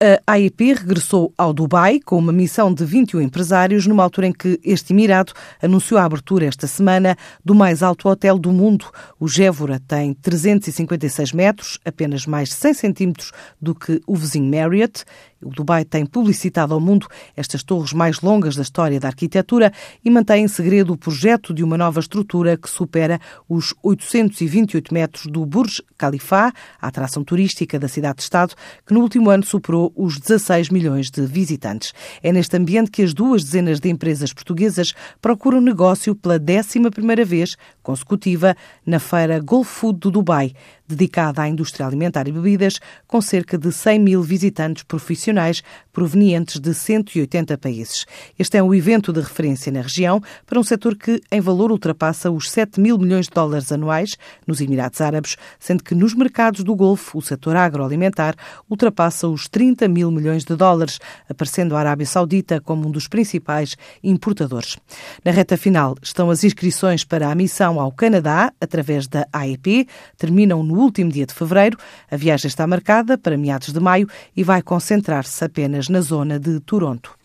A AEP regressou ao Dubai com uma missão de 21 empresários, numa altura em que este Emirado anunciou a abertura esta semana do mais alto hotel do mundo. O Gévora tem 356 metros, apenas mais 100 centímetros do que o vizinho Marriott. O Dubai tem publicitado ao mundo estas torres mais longas da história da arquitetura e mantém em segredo o projeto de uma nova estrutura que supera os 828 metros do Burj Khalifa, a atração turística da cidade-estado, que no último ano superou os 16 milhões de visitantes. É neste ambiente que as duas dezenas de empresas portuguesas procuram negócio pela 11 primeira vez consecutiva na feira Gulf Food do Dubai, dedicada à indústria alimentar e bebidas, com cerca de 100 mil visitantes profissionais provenientes de 180 países. Este é um evento de referência na região para um setor que, em valor, ultrapassa os 7 mil milhões de dólares anuais nos Emirados Árabes, sendo que nos mercados do Golfo o setor agroalimentar ultrapassa os 30 mil milhões de dólares, aparecendo a Arábia Saudita como um dos principais importadores. Na reta final estão as inscrições para a missão ao Canadá, através da AEP, terminam no último dia de fevereiro. A viagem está marcada para meados de maio e vai concentrar-se apenas na zona de Toronto.